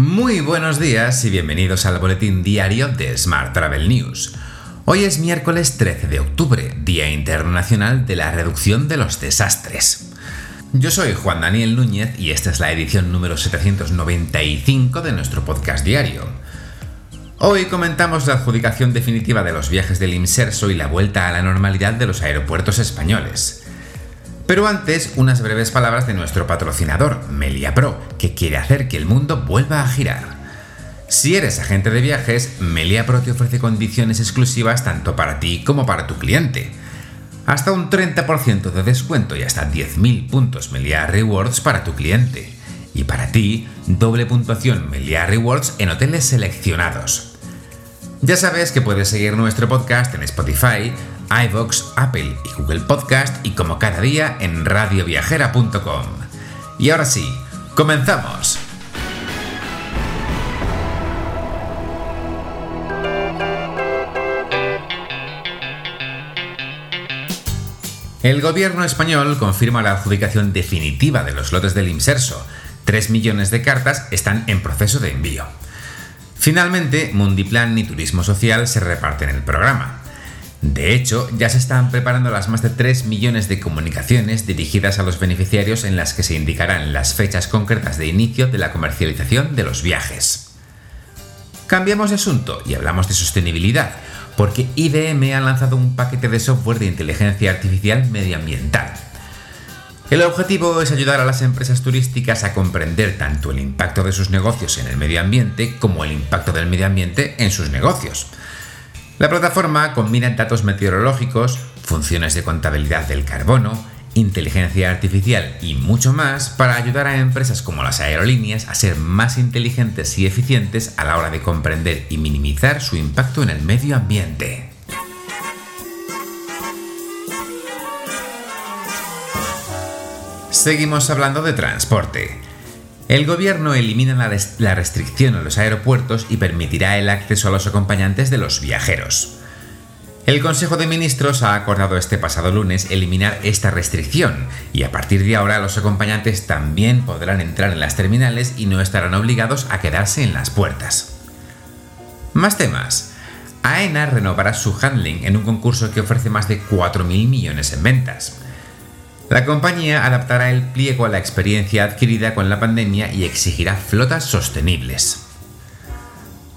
Muy buenos días y bienvenidos al boletín diario de Smart Travel News. Hoy es miércoles 13 de octubre, Día Internacional de la Reducción de los Desastres. Yo soy Juan Daniel Núñez y esta es la edición número 795 de nuestro podcast diario. Hoy comentamos la adjudicación definitiva de los viajes del IMSERSO y la vuelta a la normalidad de los aeropuertos españoles. Pero antes, unas breves palabras de nuestro patrocinador, Melia Pro, que quiere hacer que el mundo vuelva a girar. Si eres agente de viajes, Melia Pro te ofrece condiciones exclusivas tanto para ti como para tu cliente. Hasta un 30% de descuento y hasta 10.000 puntos Melia Rewards para tu cliente. Y para ti, doble puntuación Melia Rewards en hoteles seleccionados. Ya sabes que puedes seguir nuestro podcast en Spotify, iVoox, Apple y Google Podcast y como cada día en radioviajera.com. Y ahora sí, comenzamos. El gobierno español confirma la adjudicación definitiva de los lotes del Imserso. 3 millones de cartas están en proceso de envío. Finalmente, Mundiplan y Turismo Social se reparten el programa. De hecho, ya se están preparando las más de 3 millones de comunicaciones dirigidas a los beneficiarios en las que se indicarán las fechas concretas de inicio de la comercialización de los viajes. Cambiamos de asunto y hablamos de sostenibilidad, porque IBM ha lanzado un paquete de software de inteligencia artificial medioambiental. El objetivo es ayudar a las empresas turísticas a comprender tanto el impacto de sus negocios en el medio ambiente como el impacto del medio ambiente en sus negocios la plataforma combina datos meteorológicos, funciones de contabilidad del carbono, inteligencia artificial y mucho más para ayudar a empresas como las aerolíneas a ser más inteligentes y eficientes a la hora de comprender y minimizar su impacto en el medio ambiente. Seguimos hablando de transporte. El gobierno elimina la, restricción a los aeropuertos y permitirá el acceso a los acompañantes de los viajeros. El Consejo de Ministros ha acordado este pasado lunes eliminar esta restricción y a partir de ahora los acompañantes también podrán entrar en las terminales y no estarán obligados a quedarse en las puertas. Más temas. AENA renovará su handling en un concurso que ofrece más de 4.000 millones en ventas. La compañía adaptará el pliego a la experiencia adquirida con la pandemia y exigirá flotas sostenibles.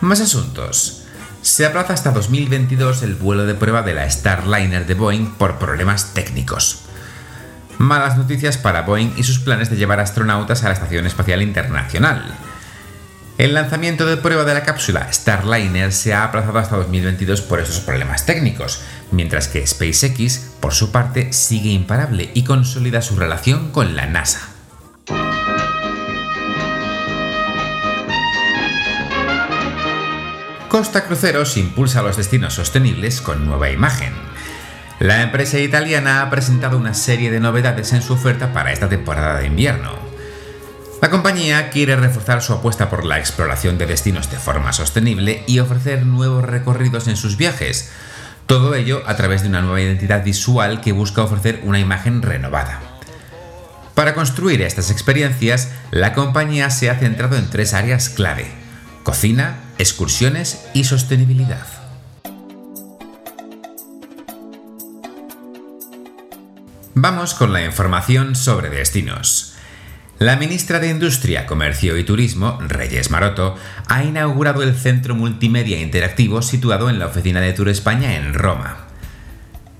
Más asuntos. Se aplaza hasta 2022 el vuelo de prueba de la Starliner de Boeing por problemas técnicos. Malas noticias para Boeing y sus planes de llevar astronautas a la Estación Espacial Internacional. El lanzamiento de prueba de la cápsula Starliner se ha aplazado hasta 2022 por esos problemas técnicos, mientras que SpaceX, por su parte, sigue imparable y consolida su relación con la NASA. Costa Cruceros impulsa los destinos sostenibles con nueva imagen. La empresa italiana ha presentado una serie de novedades en su oferta para esta temporada de invierno. La compañía quiere reforzar su apuesta por la exploración de destinos de forma sostenible y ofrecer nuevos recorridos en sus viajes. Todo ello a través de una nueva identidad visual que busca ofrecer una imagen renovada. Para construir estas experiencias, la compañía se ha centrado en tres áreas clave. Cocina, excursiones y sostenibilidad. Vamos con la información sobre destinos. La ministra de Industria, Comercio y Turismo, Reyes Maroto, ha inaugurado el Centro Multimedia Interactivo situado en la oficina de Tour España en Roma.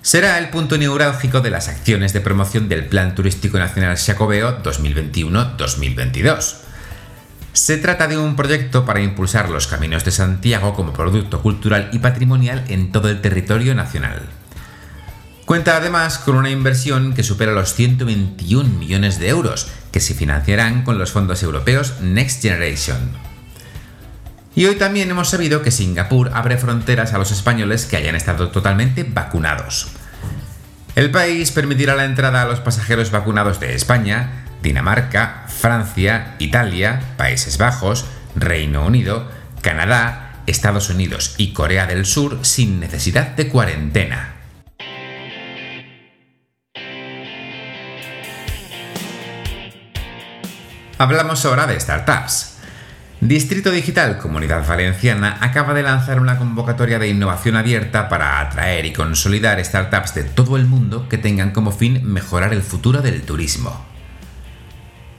Será el punto neurálgico de las acciones de promoción del Plan Turístico Nacional Xacobeo 2021-2022. Se trata de un proyecto para impulsar los caminos de Santiago como producto cultural y patrimonial en todo el territorio nacional. Cuenta además con una inversión que supera los 121 millones de euros, que se financiarán con los fondos europeos Next Generation. Y hoy también hemos sabido que Singapur abre fronteras a los españoles que hayan estado totalmente vacunados. El país permitirá la entrada a los pasajeros vacunados de España, Dinamarca, Francia, Italia, Países Bajos, Reino Unido, Canadá, Estados Unidos y Corea del Sur sin necesidad de cuarentena. Hablamos ahora de startups. Distrito Digital Comunidad Valenciana acaba de lanzar una convocatoria de innovación abierta para atraer y consolidar startups de todo el mundo que tengan como fin mejorar el futuro del turismo.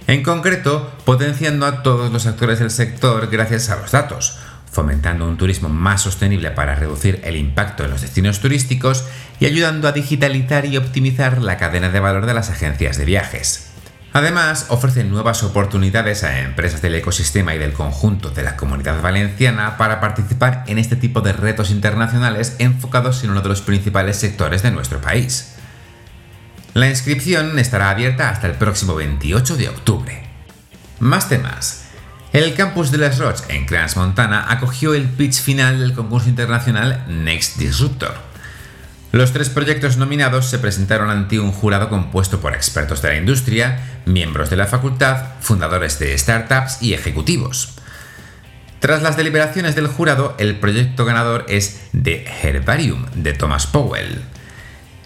En concreto, potenciando a todos los actores del sector gracias a los datos, fomentando un turismo más sostenible para reducir el impacto en los destinos turísticos y ayudando a digitalizar y optimizar la cadena de valor de las agencias de viajes. Además, ofrece nuevas oportunidades a empresas del ecosistema y del conjunto de la comunidad valenciana para participar en este tipo de retos internacionales enfocados en uno de los principales sectores de nuestro país. La inscripción estará abierta hasta el próximo 28 de octubre. Más temas. El campus de Les Roches en Crans Montana acogió el pitch final del concurso internacional Next Disruptor los tres proyectos nominados se presentaron ante un jurado compuesto por expertos de la industria, miembros de la facultad, fundadores de startups y ejecutivos. Tras las deliberaciones del jurado, el proyecto ganador es The Herbarium de Thomas Powell.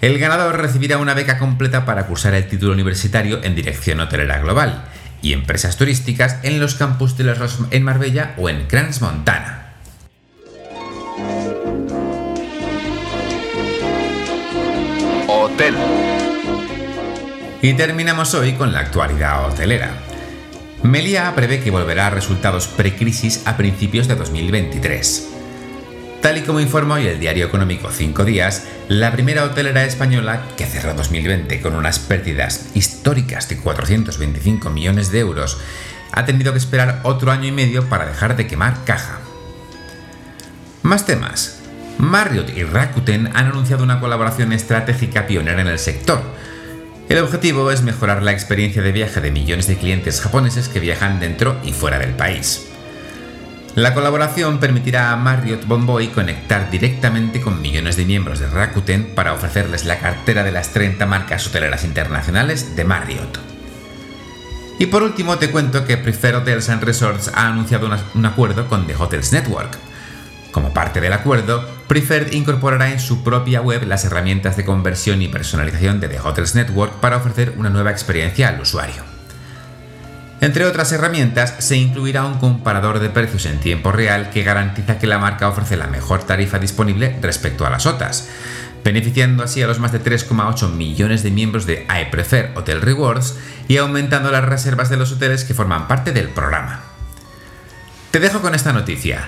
El ganador recibirá una beca completa para cursar el título universitario en dirección hotelera global y empresas turísticas en los campus de los en Marbella o en Crans Montana. Hotel. Y terminamos hoy con la actualidad hotelera. Melia prevé que volverá a resultados precrisis a principios de 2023. Tal y como informa hoy el diario económico 5 días, la primera hotelera española, que cerró 2020 con unas pérdidas históricas de 425 millones de euros, ha tenido que esperar otro año y medio para dejar de quemar caja. Más temas. Marriott y Rakuten han anunciado una colaboración estratégica pionera en el sector. El objetivo es mejorar la experiencia de viaje de millones de clientes japoneses que viajan dentro y fuera del país. La colaboración permitirá a Marriott Bonvoy conectar directamente con millones de miembros de Rakuten para ofrecerles la cartera de las 30 marcas hoteleras internacionales de Marriott. Y por último te cuento que Prefer Hotels and Resorts ha anunciado un acuerdo con The Hotels Network, como parte del acuerdo, Preferred incorporará en su propia web las herramientas de conversión y personalización de The Hotels Network para ofrecer una nueva experiencia al usuario. Entre otras herramientas, se incluirá un comparador de precios en tiempo real que garantiza que la marca ofrece la mejor tarifa disponible respecto a las otras, beneficiando así a los más de 3,8 millones de miembros de iPrefer Hotel Rewards y aumentando las reservas de los hoteles que forman parte del programa. Te dejo con esta noticia.